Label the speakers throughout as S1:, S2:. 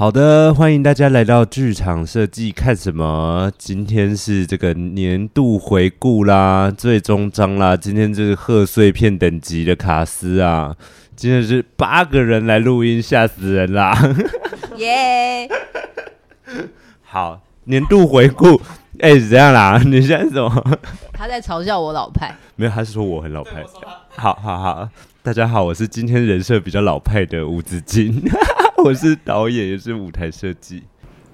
S1: 好的，欢迎大家来到剧场设计看什么？今天是这个年度回顾啦，最终章啦。今天这是贺岁片等级的卡斯啊，今天是八个人来录音，吓死人啦！耶 Yeah！好，年度回顾，哎、欸，怎样啦？你现在是什么？
S2: 他在嘲笑我老派，
S1: 没有，他是说我很老派。好好好，大家好，我是今天人设比较老派的吴子金。我是导演，也是舞台设计。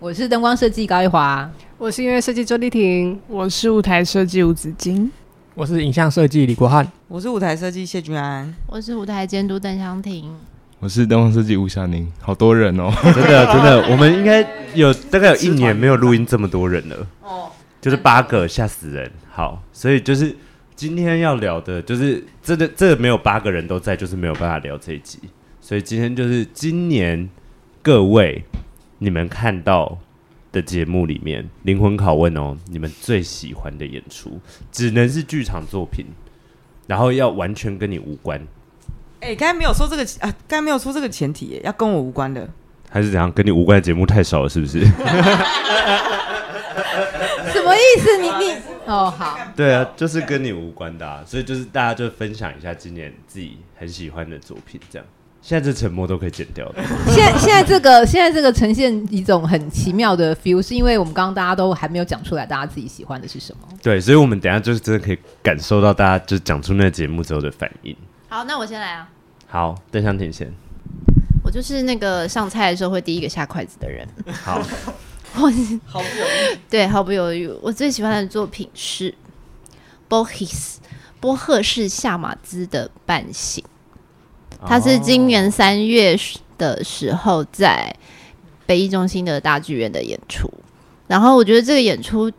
S2: 我是灯光设计高一华，
S3: 我是音乐设计周丽婷，
S4: 我是舞台设计吴子金，
S5: 我是影像设计李国汉，
S6: 我是舞台设计谢君安，
S7: 我是舞台监督邓湘婷，
S8: 我是灯光设计吴祥宁。好多人哦，
S1: 真 的真的，我们应该有大概有一年没有录音这么多人了。哦，就是八个，吓死人。好，所以就是今天要聊的，就是真的这个没有八个人都在，就是没有办法聊这一集。所以今天就是今年各位你们看到的节目里面灵魂拷问哦，你们最喜欢的演出只能是剧场作品，然后要完全跟你无关。
S6: 哎、欸，刚才没有说这个啊，刚才没有说这个前提，要跟我无关的，
S1: 还是怎样？跟你无关的节目太少了，是不是？什
S2: 么意思？你你哦好，
S1: 对啊，就是跟你无关的啊，所以就是大家就分享一下今年自己很喜欢的作品，这样。现在这沉默都可以剪掉的。
S2: 现在现在这个现在这个呈现一种很奇妙的 feel，是因为我们刚刚大家都还没有讲出来，大家自己喜欢的是什么？
S1: 对，所以我们等一下就是真的可以感受到大家就讲出那个节目之后的反应。
S7: 好，那我先来啊。
S1: 好，邓香婷先。
S7: 我就是那个上菜的时候会第一个下筷子的人。
S1: 好，
S7: 我毫不犹豫。对，毫不犹豫。我最喜欢的作品是 Bohis 波赫士夏马兹的《半醒》。他是今年三月的时候在北艺中心的大剧院的演出，然后我觉得这个演出，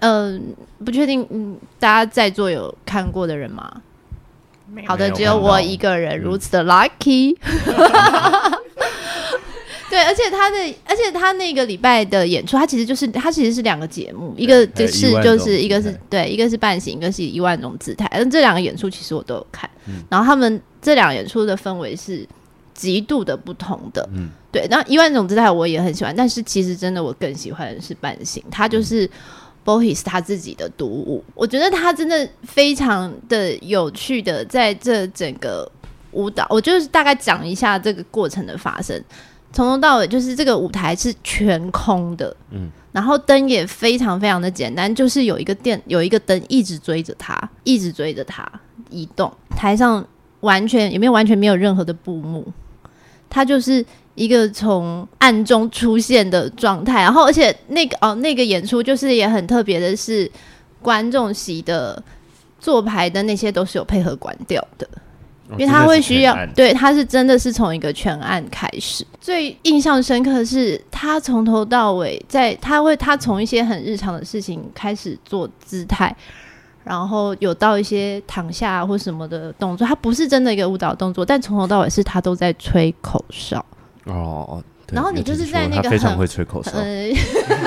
S7: 嗯、呃，不确定，嗯，大家在座有看过的人吗？有。好的，只有我一个人如此的 lucky。对，而且他的，而且他那个礼拜的演出，他其实就是他其实是两个节目，一个就是就是一个是对，一个是半醒，一个是一万种姿态。但这两个演出其实我都有看，嗯、然后他们这两演出的氛围是极度的不同的。嗯，对，那一万种姿态我也很喜欢，但是其实真的我更喜欢的是半醒，他就是 Bohis 他自己的独舞，我觉得他真的非常的有趣的在这整个舞蹈，我就是大概讲一下这个过程的发生。从头到尾就是这个舞台是全空的，嗯，然后灯也非常非常的简单，就是有一个电有一个灯一直追着他，一直追着他移动。台上完全也没有完全没有任何的布幕，它就是一个从暗中出现的状态。然后而且那个哦那个演出就是也很特别的是，观众席的坐牌的那些都是有配合关掉的。因为他会需要，对，他是真的是从一个全案开始。最印象深刻的是，他从头到尾在，他会他从一些很日常的事情开始做姿态，然后有到一些躺下或什么的动作，他不是真的一个舞蹈动作，但从头到尾是他都在吹口哨。哦，然后你就是在那个
S1: 非常会吹口哨，呃、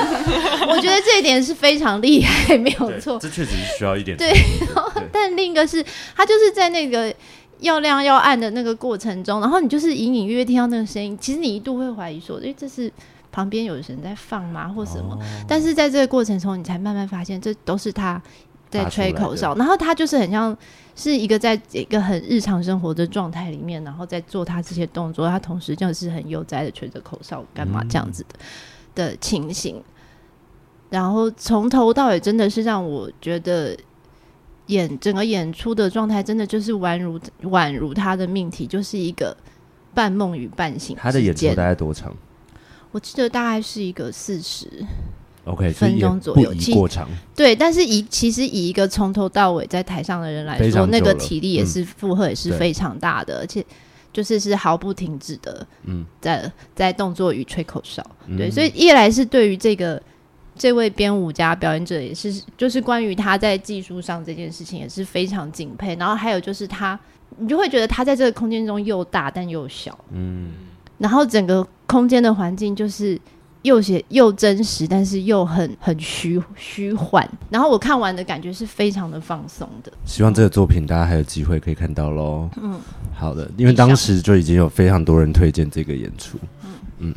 S7: 我觉得这一点是非常厉害，没有错，
S1: 这确实是需要一点
S7: 对。但另一个是他就是在那个。要亮要暗的那个过程中，然后你就是隐隐约约听到那个声音，其实你一度会怀疑说，诶，这是旁边有人在放吗，或什么？哦、但是在这个过程中，你才慢慢发现，这都是他在吹口哨，然后他就是很像是一个在一个很日常生活的状态里面，然后在做他这些动作，他同时就是很悠哉的吹着口哨，干嘛这样子的、嗯、的情形。然后从头到尾，真的是让我觉得。演整个演出的状态，真的就是宛如宛如他的命题，就是一个半梦与半醒。
S1: 他的演出大概多长？
S7: 我记得大概是一个四十
S1: OK
S7: 分钟左右，
S1: 过长。
S7: 对，但是以其实以一个从头到尾在台上的人来说，那个体力也是负荷也是非常大的，嗯、而且就是是毫不停止的，嗯，在在动作与吹口哨。嗯、对，所以一来是对于这个。这位编舞家表演者也是，就是关于他在技术上这件事情也是非常敬佩。然后还有就是他，你就会觉得他在这个空间中又大但又小，嗯。然后整个空间的环境就是又写又真实，但是又很很虚虚幻。然后我看完的感觉是非常的放松的。
S1: 希望这个作品大家还有机会可以看到喽。嗯，好的，因为当时就已经有非常多人推荐这个演出。嗯嗯。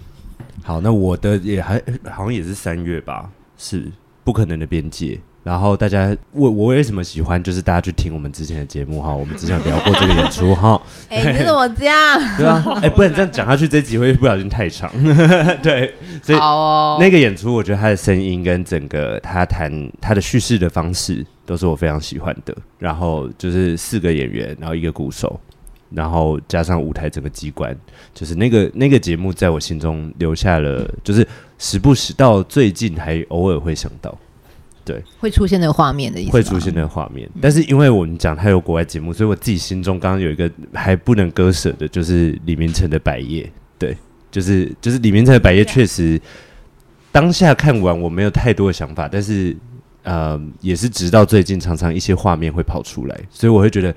S1: 好好，那我的也还好像也是三月吧，是不可能的边界。然后大家，我我为什么喜欢？就是大家去听我们之前的节目哈，我们之前聊过这个演出哈。
S2: 哎、欸，你怎么这样？
S1: 对啊，哎、欸，不然这样讲下去，这集会不小心太长。对，所以、
S2: 哦、
S1: 那个演出，我觉得他的声音跟整个他谈他的叙事的方式，都是我非常喜欢的。然后就是四个演员，然后一个鼓手，然后加上舞台整个机关，就是那个那个节目在我心中留下了，就是时不时到最近还偶尔会想到。对，
S2: 会出现那个画面的意思。
S1: 会出现那个画面，但是因为我们讲他有国外节目，所以我自己心中刚刚有一个还不能割舍的，就是李明成的百叶。对，就是就是李明成的百叶，确实当下看完我没有太多的想法，但是呃，也是直到最近常常一些画面会跑出来，所以我会觉得，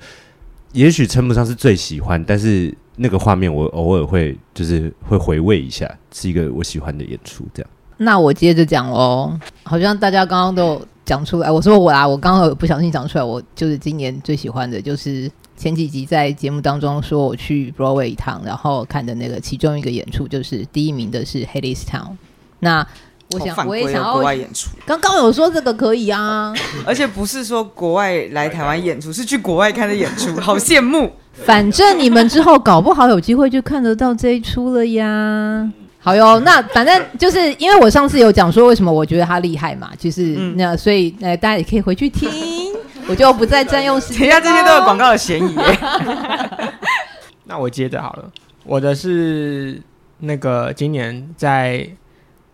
S1: 也许称不上是最喜欢，但是那个画面我偶尔会就是会回味一下，是一个我喜欢的演出，这样。
S2: 那我接着讲喽，好像大家刚刚都讲出来。我说我啊，我刚刚有不小心讲出来，我就是今年最喜欢的就是前几集在节目当中说我去 Broadway 一趟，然后看的那个其中一个演出，就是第一名的是 Hadestown。那我想我也想要
S6: 国外演出，
S2: 刚刚有说这个可以啊，
S6: 而且不是说国外来台湾演出，是去国外看的演出，好羡慕。
S2: 反正你们之后搞不好有机会就看得到这一出了呀。好哟，那反正就是因为我上次有讲说为什么我觉得他厉害嘛，就是、嗯、那所以呃大家也可以回去听，我就不再占用时间。
S6: 等下这些都有广告的嫌疑耶。
S5: 那我接着好了，我的是那个今年在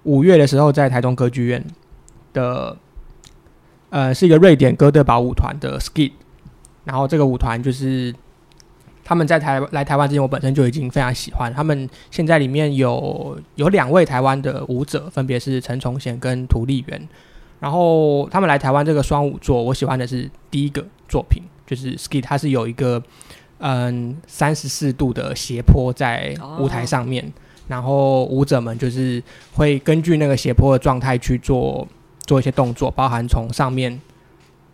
S5: 五月的时候在台东歌剧院的，呃是一个瑞典哥德堡舞团的 Skid，然后这个舞团就是。他们在台来台湾之前，我本身就已经非常喜欢。他们现在里面有有两位台湾的舞者，分别是陈崇贤跟涂丽媛。然后他们来台湾这个双舞作，我喜欢的是第一个作品，就是 ski，它是有一个嗯三十四度的斜坡在舞台上面，然后舞者们就是会根据那个斜坡的状态去做做一些动作，包含从上面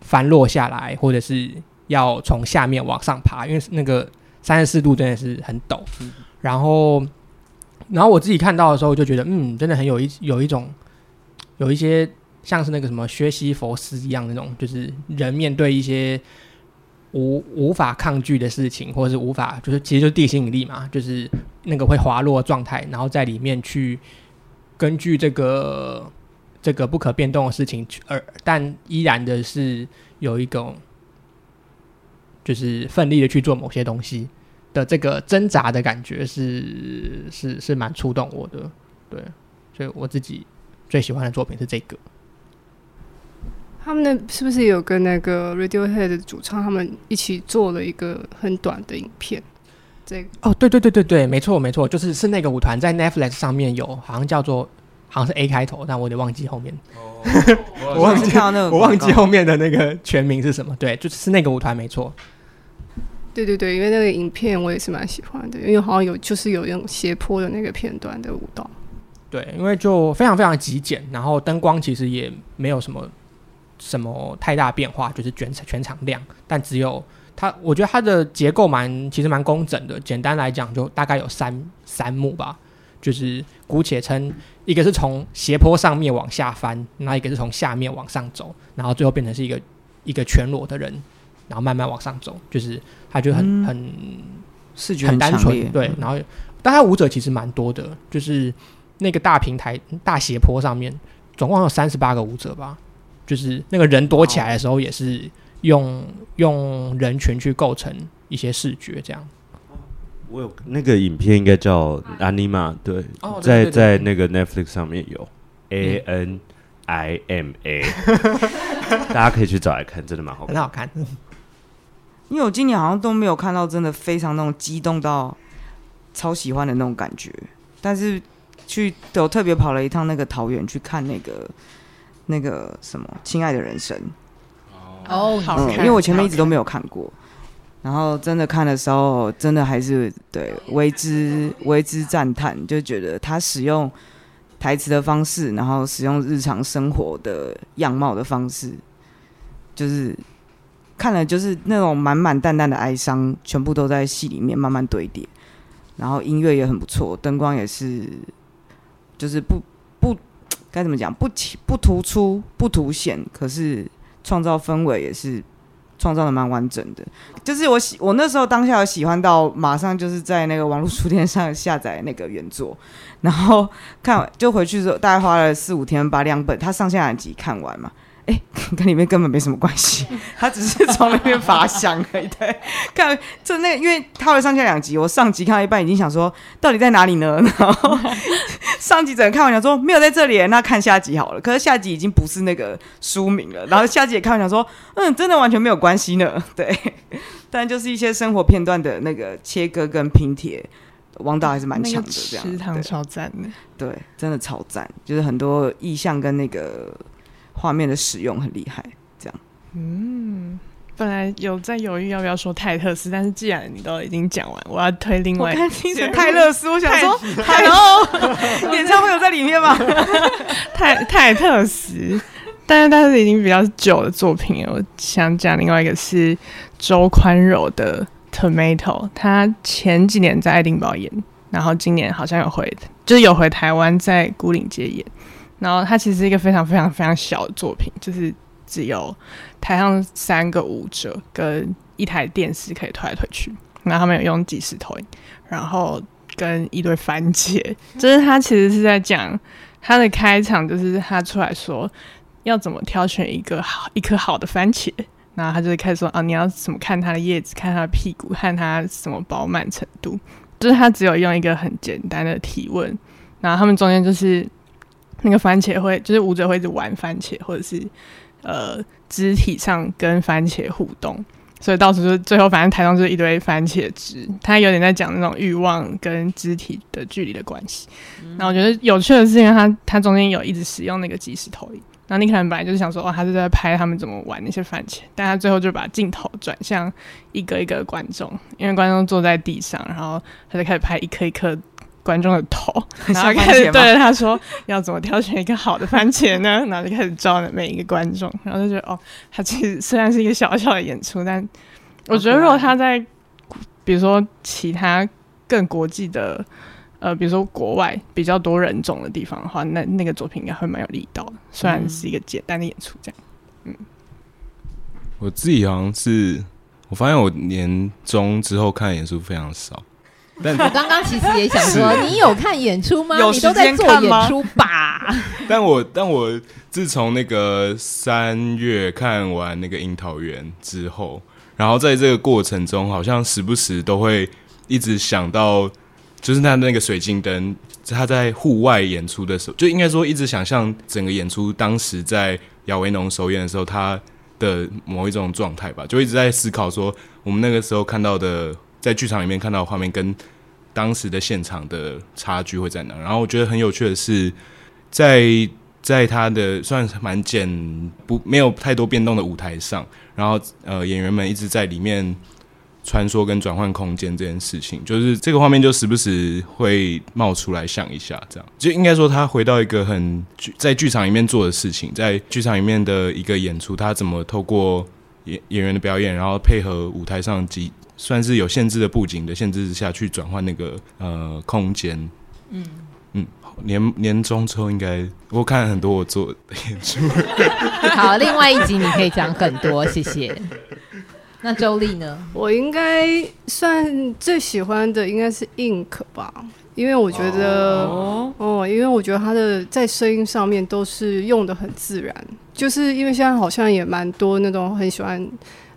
S5: 翻落下来，或者是要从下面往上爬，因为那个。三十四度真的是很陡，嗯，然后，然后我自己看到的时候就觉得，嗯，真的很有一有一种，有一些像是那个什么薛西佛斯一样那种，就是人面对一些无无法抗拒的事情，或者是无法，就是其实就是地心引力嘛，就是那个会滑落的状态，然后在里面去根据这个这个不可变动的事情，而但依然的是有一种。就是奋力的去做某些东西的这个挣扎的感觉是是是蛮触动我的，对，所以我自己最喜欢的作品是这个。
S3: 他们那是不是有跟那个 Radiohead 的主唱他们一起做了一个很短的影片？这个
S5: 哦，对对对对对，没错没错，就是是那个舞团在 Netflix 上面有，好像叫做好像是 A 开头，但我有点忘记后面，哦、我忘记那个我忘记后面的那个全名是什么？对，就是那个舞团没错。
S3: 对对对，因为那个影片我也是蛮喜欢的，因为好像有就是有用斜坡的那个片段的舞蹈。
S5: 对，因为就非常非常极简，然后灯光其实也没有什么什么太大变化，就是全全场亮，但只有它，我觉得它的结构蛮其实蛮工整的。简单来讲，就大概有三三幕吧，就是姑且称一个是从斜坡上面往下翻，那一个是从下面往上走，然后最后变成是一个一个全裸的人。然后慢慢往上走，就是他就很、嗯、很视觉很单纯，对。然后，但他舞者其实蛮多的，就是那个大平台大斜坡上面，总共有三十八个舞者吧。就是那个人多起来的时候，也是用用人群去构成一些视觉，这样。
S1: 我有那个影片，应该叫 Anima，对，哦、在对对。对在那个 Netflix 上面有 A N I M A，大家可以去找来看，真的蛮好看，
S5: 很好看。
S6: 因为我今年好像都没有看到真的非常那种激动到超喜欢的那种感觉，但是去都特别跑了一趟那个桃园去看那个那个什么《亲爱的人生》
S2: 哦，好看，
S6: 因为我前面一直都没有看过，然后真的看的时候，真的还是对为之为之赞叹，就觉得他使用台词的方式，然后使用日常生活的样貌的方式，就是。看了就是那种满满淡淡的哀伤，全部都在戏里面慢慢堆叠，然后音乐也很不错，灯光也是就是不不该怎么讲，不不突出不凸显，可是创造氛围也是创造的蛮完整的。就是我喜我那时候当下喜欢到，马上就是在那个网络书店上下载那个原作，然后看就回去之后，大概花了四五天把两本他上下两集看完嘛。哎、欸，跟里面根本没什么关系，他只是从那边 发想而已。对，看就那个，因为他会上下两集，我上集看到一半已经想说到底在哪里呢？然后上集整个看完想说没有在这里，那看下集好了。可是下集已经不是那个书名了，然后下集也看完想说，嗯，真的完全没有关系呢。对，但就是一些生活片段的那个切割跟拼贴，王导还是蛮强的。这样，
S4: 食堂超赞的，
S6: 对，真的超赞，就是很多意象跟那个。画面的使用很厉害，这样。
S4: 嗯，本来有在犹豫要不要说泰特斯，但是既然你都已经讲完，我要推另外一个
S6: 泰勒斯。我想说，Hello，演唱会有在里面吗？
S4: 泰泰特斯，但是但是已经比较久的作品。我想讲另外一个是周宽柔的 Tomato，他前几年在爱丁堡演，然后今年好像有回，就是有回台湾在牯岭街演。然后它其实是一个非常非常非常小的作品，就是只有台上三个舞者跟一台电视可以推来推去，然后他们有用即时投影，然后跟一堆番茄，就是他其实是在讲他的开场，就是他出来说要怎么挑选一个好一颗好的番茄，然后他就会开始说啊，你要怎么看它的叶子，看它的屁股，看它什么饱满程度，就是他只有用一个很简单的提问，然后他们中间就是。那个番茄会就是舞者会一直玩番茄，或者是呃肢体上跟番茄互动，所以到时候最后反正台上就是一堆番茄汁。他有点在讲那种欲望跟肢体的距离的关系。那、嗯、我觉得有趣的是，因为他他中间有一直使用那个即时投影，然后你可能本来就是想说，哦，他是在拍他们怎么玩那些番茄，但他最后就把镜头转向一个一个观众，因为观众坐在地上，然后他就开始拍一颗一颗。观众的头，然后开始对着他说要怎么挑选一个好的番茄呢？然后就开始招每一个观众，然后就觉得哦，他其实虽然是一个小小的演出，但我觉得如果他在比如说其他更国际的呃，比如说国外比较多人种的地方的话，那那个作品应该会蛮有力道的。虽然是一个简单的演出，这样。嗯，
S8: 我自己好像是我发现我年终之后看演出非常少。但
S2: 我刚刚其实也想说，你有看演出吗？你都在做演出吧？
S8: 但我但我自从那个三月看完那个樱桃园之后，然后在这个过程中，好像时不时都会一直想到，就是他那个水晶灯，他在户外演出的时候，就应该说一直想象整个演出当时在姚维农首演的时候，他的某一种状态吧，就一直在思考说，我们那个时候看到的。在剧场里面看到的画面跟当时的现场的差距会在哪？然后我觉得很有趣的是，在在他的算蛮简不没有太多变动的舞台上，然后呃演员们一直在里面穿梭跟转换空间这件事情，就是这个画面就时不时会冒出来想一下，这样就应该说他回到一个很在剧场里面做的事情，在剧场里面的一个演出，他怎么透过演演员的表演，然后配合舞台上几。算是有限制的布景的限制之下去转换那个呃空间，嗯嗯，年年终之后应该我看了很多我做的演出。
S2: 好，另外一集你可以讲很多，谢谢。那周丽呢？
S3: 我应该算最喜欢的应该是 Ink 吧，因为我觉得哦，哦，因为我觉得他的在声音上面都是用的很自然，就是因为现在好像也蛮多那种很喜欢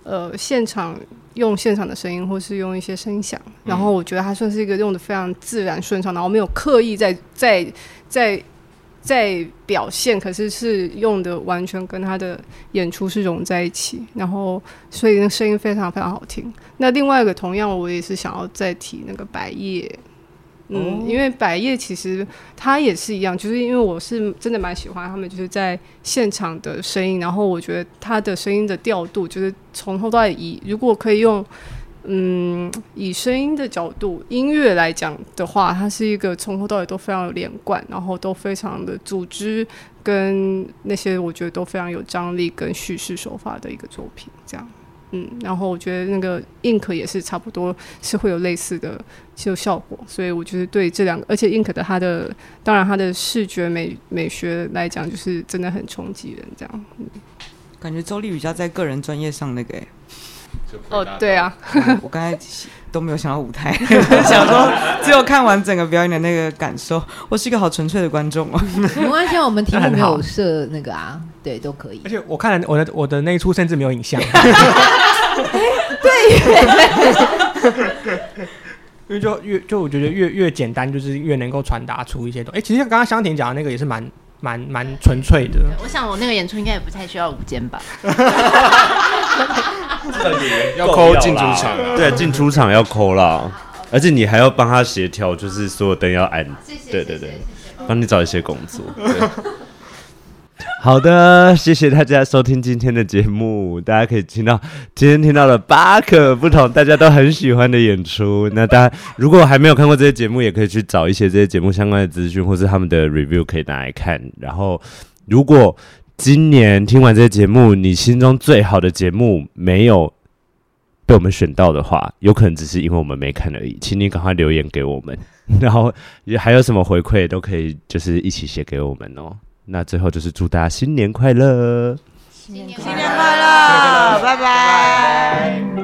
S3: 呃现场。用现场的声音，或是用一些声响，然后我觉得他算是一个用的非常自然顺畅，然后没有刻意在在在在表现，可是是用的完全跟他的演出是融在一起，然后所以那声音非常非常好听。那另外一个同样，我也是想要再提那个白叶。嗯，因为百叶其实他也是一样，就是因为我是真的蛮喜欢他们就是在现场的声音，然后我觉得他的声音的调度就是从头到尾以如果可以用嗯以声音的角度音乐来讲的话，它是一个从头到尾都非常有连贯，然后都非常的组织跟那些我觉得都非常有张力跟叙事手法的一个作品，这样。嗯，然后我觉得那个 Ink 也是差不多是会有类似的就效果，所以我觉得对这两个，而且 Ink 的它的当然它的视觉美美学来讲，就是真的很冲击人，这样。嗯，
S6: 感觉周丽比较在个人专业上那个哎。
S3: 哦，对啊，
S6: 我刚才都没有想到舞台，想说只有看完整个表演的那个感受。我是一个好纯粹的观众哦。
S2: 没关系，我们题目没有设那个啊，对，都可以。
S5: 而且我看了我的我的那一出，甚至没有影像。
S2: 对，
S5: 因为就越就我觉得越越简单，就是越能够传达出一些东西。哎，其实刚刚香婷讲的那个也是蛮蛮蛮纯粹的。
S7: 我想我那个演出应该也不太需要舞间吧。
S8: 要抠进出场，
S1: 对，进出场要抠啦，而且你还要帮他协调，就是所有灯要按，对对对，帮你找一些工作。好的，谢谢大家收听今天的节目，大家可以听到今天听到了八个不同大家都很喜欢的演出。那大家如果还没有看过这些节目，也可以去找一些这些节目相关的资讯，或是他们的 review 可以拿来看。然后如果今年听完这些节目，你心中最好的节目没有被我们选到的话，有可能只是因为我们没看而已。请你赶快留言给我们，然后也还有什么回馈都可以，就是一起写给我们哦。那最后就是祝大家新年快乐，
S6: 新年快乐，拜拜。